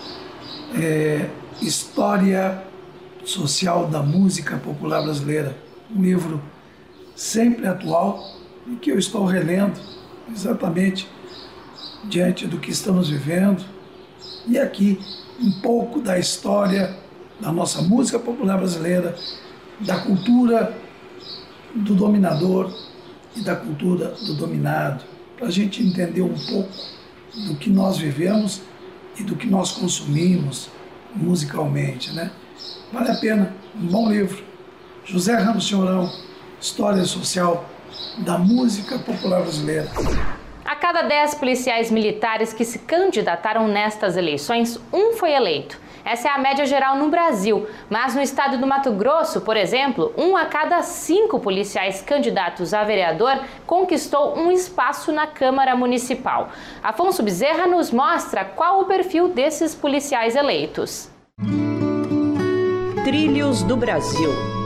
é História Social da Música Popular Brasileira. Um livro sempre atual e que eu estou relendo exatamente diante do que estamos vivendo. E aqui um pouco da história da nossa música popular brasileira, da cultura do dominador e da cultura do dominado, para a gente entender um pouco do que nós vivemos e do que nós consumimos musicalmente, né? Vale a pena, um bom livro. José Ramos Senhorão, História Social da Música Popular Brasileira. A cada 10 policiais militares que se candidataram nestas eleições, um foi eleito. Essa é a média geral no Brasil, mas no estado do Mato Grosso, por exemplo, um a cada cinco policiais candidatos a vereador conquistou um espaço na Câmara Municipal. Afonso Bezerra nos mostra qual o perfil desses policiais eleitos. Trilhos do Brasil.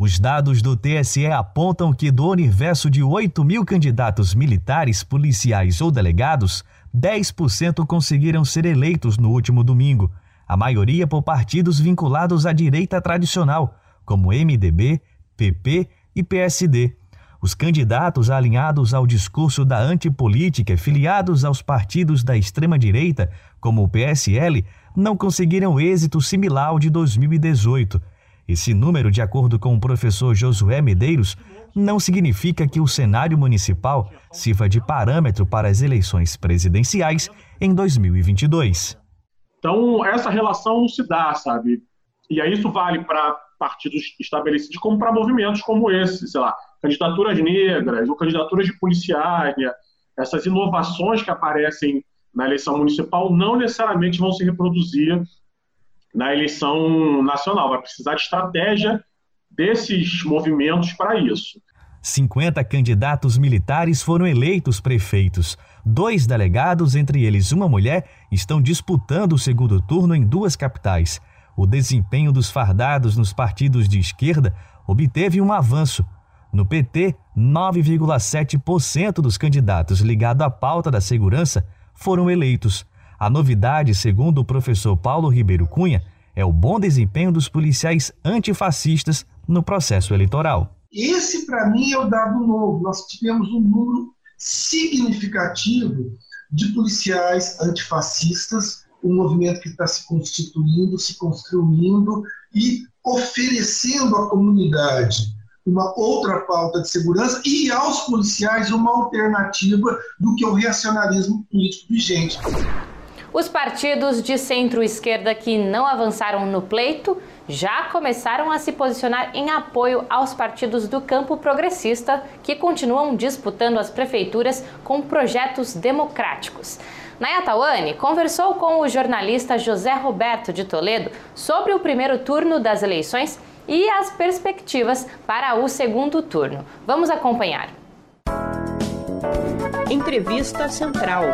Os dados do TSE apontam que do universo de 8 mil candidatos militares, policiais ou delegados, 10% conseguiram ser eleitos no último domingo, a maioria por partidos vinculados à direita tradicional, como MDB, PP e PSD. Os candidatos alinhados ao discurso da antipolítica, filiados aos partidos da extrema-direita, como o PSL, não conseguiram êxito similar ao de 2018 esse número, de acordo com o professor Josué Medeiros, não significa que o cenário municipal sirva de parâmetro para as eleições presidenciais em 2022. Então, essa relação se dá, sabe? E aí isso vale para partidos estabelecidos como para movimentos como esse, sei lá, candidaturas negras ou candidaturas de policiais, né? essas inovações que aparecem na eleição municipal não necessariamente vão se reproduzir na eleição nacional. Vai precisar de estratégia desses movimentos para isso. 50 candidatos militares foram eleitos prefeitos. Dois delegados, entre eles uma mulher, estão disputando o segundo turno em duas capitais. O desempenho dos fardados nos partidos de esquerda obteve um avanço. No PT, 9,7% dos candidatos ligados à pauta da segurança foram eleitos. A novidade, segundo o professor Paulo Ribeiro Cunha, é o bom desempenho dos policiais antifascistas no processo eleitoral. Esse, para mim, é o dado novo. Nós tivemos um número significativo de policiais antifascistas, um movimento que está se constituindo, se construindo e oferecendo à comunidade uma outra pauta de segurança e aos policiais uma alternativa do que o reacionarismo político vigente. Os partidos de centro-esquerda que não avançaram no pleito já começaram a se posicionar em apoio aos partidos do campo progressista que continuam disputando as prefeituras com projetos democráticos. Nayatawane conversou com o jornalista José Roberto de Toledo sobre o primeiro turno das eleições e as perspectivas para o segundo turno. Vamos acompanhar. Entrevista Central.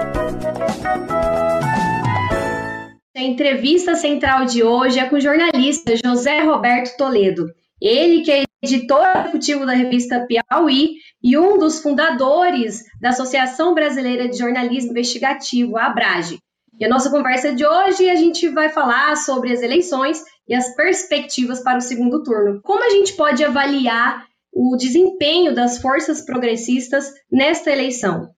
A entrevista central de hoje é com o jornalista José Roberto Toledo. Ele que é editor executivo da revista Piauí e um dos fundadores da Associação Brasileira de Jornalismo Investigativo, a ABRAGE. E a nossa conversa de hoje a gente vai falar sobre as eleições e as perspectivas para o segundo turno. Como a gente pode avaliar o desempenho das forças progressistas nesta eleição?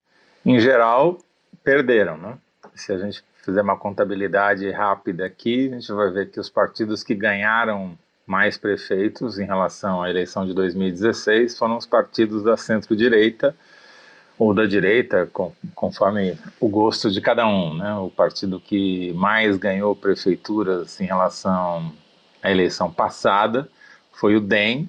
Em geral, perderam, né? Se a gente fizer uma contabilidade rápida aqui, a gente vai ver que os partidos que ganharam mais prefeitos em relação à eleição de 2016 foram os partidos da centro-direita ou da direita, conforme o gosto de cada um. Né? O partido que mais ganhou prefeituras em relação à eleição passada foi o DEM,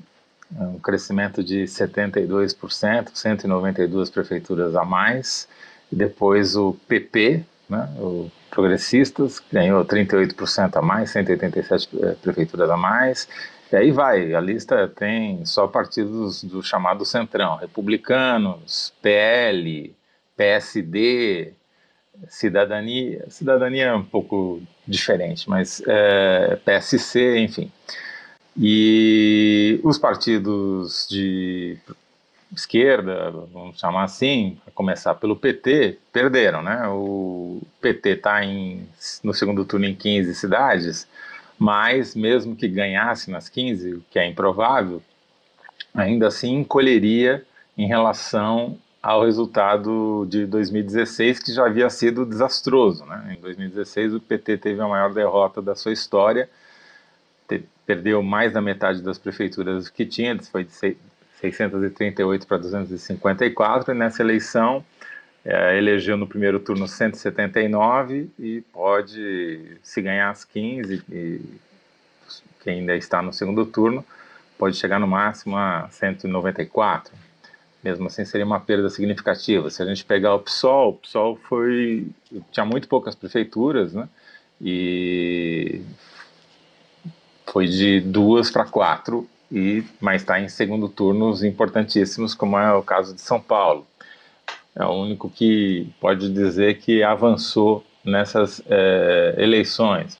um crescimento de 72%, 192 prefeituras a mais. E depois o PP, né, o Progressistas, ganhou 38% a mais, 187 eh, prefeituras a mais. E aí vai, a lista tem só partidos do chamado Centrão, republicanos, PL, PSD, Cidadania, Cidadania é um pouco diferente, mas é, PSC, enfim. E os partidos de esquerda, vamos chamar assim, a começar pelo PT, perderam, né? O PT está no segundo turno em 15 cidades, mas mesmo que ganhasse nas 15, o que é improvável, ainda assim encolheria em relação ao resultado de 2016, que já havia sido desastroso. Né? Em 2016, o PT teve a maior derrota da sua história, perdeu mais da metade das prefeituras que tinha, foi de 638 para 254, e nessa eleição é, elegeu no primeiro turno 179 e pode, se ganhar as 15, e quem ainda está no segundo turno, pode chegar no máximo a 194. Mesmo assim, seria uma perda significativa. Se a gente pegar o PSOL, o PSOL foi, tinha muito poucas prefeituras, né? E foi de duas para quatro, e mas está em segundo turnos importantíssimos, como é o caso de São Paulo é o único que pode dizer que avançou nessas é, eleições.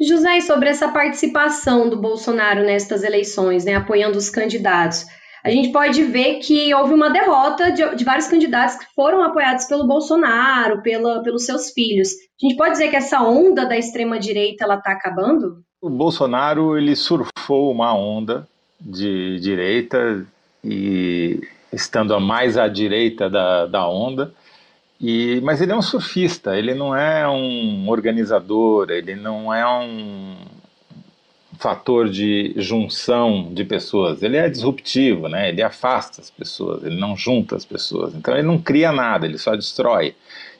José, sobre essa participação do Bolsonaro nestas eleições, né, apoiando os candidatos, a gente pode ver que houve uma derrota de, de vários candidatos que foram apoiados pelo Bolsonaro, pela, pelos seus filhos. A gente pode dizer que essa onda da extrema direita ela está acabando? O Bolsonaro ele surfou uma onda de direita e estando a mais à direita da, da onda. E, mas ele é um surfista, ele não é um organizador, ele não é um fator de junção de pessoas. Ele é disruptivo, né? Ele afasta as pessoas, ele não junta as pessoas. Então ele não cria nada, ele só destrói.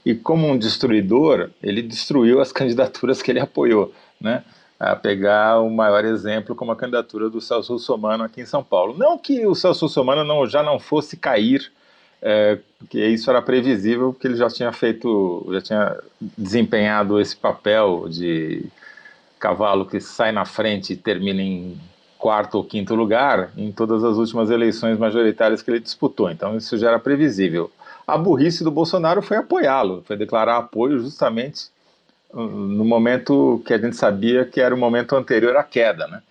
E como um destruidor, ele destruiu as candidaturas que ele apoiou, né? A pegar o maior exemplo como a candidatura do Celso Russomano aqui em São Paulo. Não que o Celso Russomano não, já não fosse cair, é, porque isso era previsível, porque ele já tinha feito, já tinha desempenhado esse papel de cavalo que sai na frente e termina em quarto ou quinto lugar em todas as últimas eleições majoritárias que ele disputou. Então isso já era previsível. A burrice do Bolsonaro foi apoiá-lo, foi declarar apoio justamente no momento que a gente sabia que era o momento anterior à queda. Né?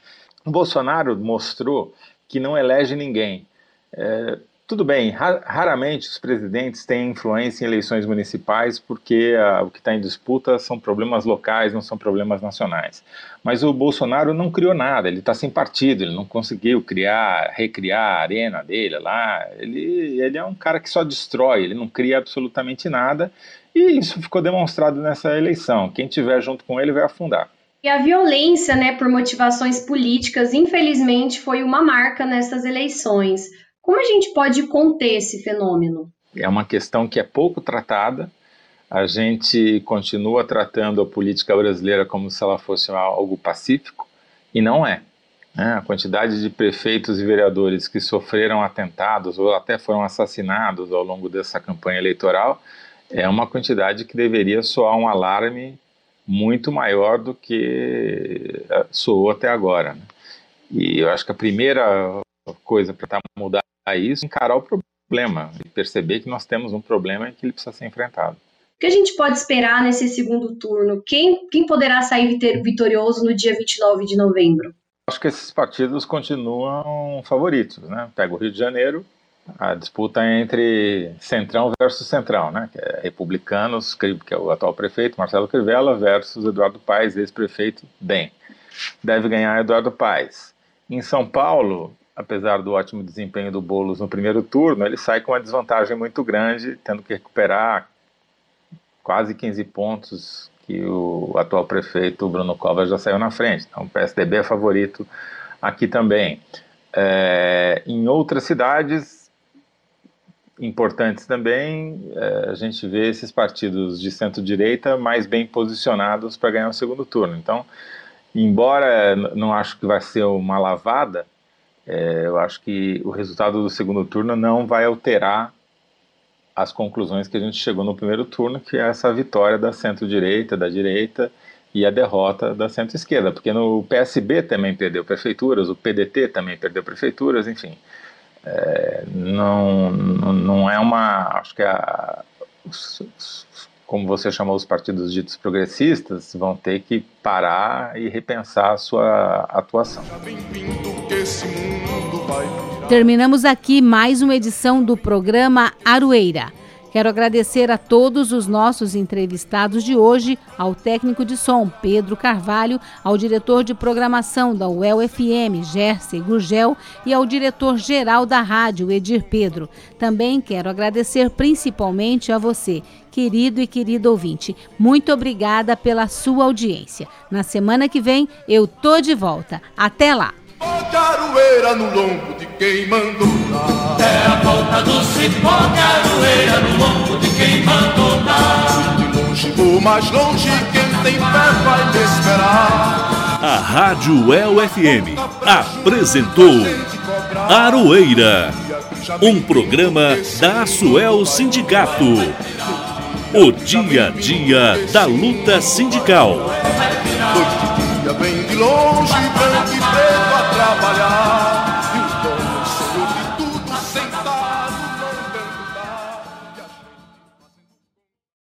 O Bolsonaro mostrou que não elege ninguém. É, tudo bem, raramente os presidentes têm influência em eleições municipais porque a, o que está em disputa são problemas locais, não são problemas nacionais. Mas o Bolsonaro não criou nada, ele está sem partido, ele não conseguiu criar, recriar a arena dele lá. Ele, ele é um cara que só destrói, ele não cria absolutamente nada e isso ficou demonstrado nessa eleição. Quem tiver junto com ele vai afundar. E a violência, né, por motivações políticas, infelizmente, foi uma marca nessas eleições. Como a gente pode conter esse fenômeno? É uma questão que é pouco tratada. A gente continua tratando a política brasileira como se ela fosse algo pacífico, e não é. Né? A quantidade de prefeitos e vereadores que sofreram atentados ou até foram assassinados ao longo dessa campanha eleitoral é uma quantidade que deveria soar um alarme muito maior do que eh, soou até agora. Né? E eu acho que a primeira coisa para mudar isso encarar o problema. e perceber que nós temos um problema e que ele precisa ser enfrentado. O que a gente pode esperar nesse segundo turno? Quem, quem poderá sair vitorioso no dia 29 de novembro? Acho que esses partidos continuam favoritos, né? Pega o Rio de Janeiro, a disputa é entre Centrão versus Centrão, né? Que é republicanos, que é o atual prefeito Marcelo Crivella versus Eduardo Paes, ex-prefeito DEM. Deve ganhar Eduardo Paes. Em São Paulo, apesar do ótimo desempenho do Bolos no primeiro turno, ele sai com uma desvantagem muito grande, tendo que recuperar quase 15 pontos que o atual prefeito Bruno Covas já saiu na frente. Então o PSDB é favorito aqui também. É, em outras cidades importantes também, é, a gente vê esses partidos de centro-direita mais bem posicionados para ganhar o segundo turno. Então, embora não acho que vai ser uma lavada, é, eu acho que o resultado do segundo turno não vai alterar as conclusões que a gente chegou no primeiro turno, que é essa vitória da centro-direita, da direita e a derrota da centro-esquerda, porque no PSB também perdeu prefeituras, o PDT também perdeu prefeituras, enfim. É, não, não é uma. Acho que a, como você chamou os partidos ditos progressistas, vão ter que parar e repensar a sua atuação. Terminamos aqui mais uma edição do programa Aroeira. Quero agradecer a todos os nossos entrevistados de hoje, ao técnico de som Pedro Carvalho, ao diretor de programação da UEL FM, Gerson Gurgel, e ao diretor-geral da rádio, Edir Pedro. Também quero agradecer principalmente a você, querido e querido ouvinte. Muito obrigada pela sua audiência. Na semana que vem eu tô de volta. Até lá! Caroeira no lombo de quem mandou dar. É a volta do cipó, caroeira no lombo de quem mandou dar. De longe ou mais longe, quem tem fé vai me esperar. A Rádio El FM apresentou Aroeira, um programa da Suel Sindicato. O dia a dia da luta sindical. Noite de dia vem de longe, branco e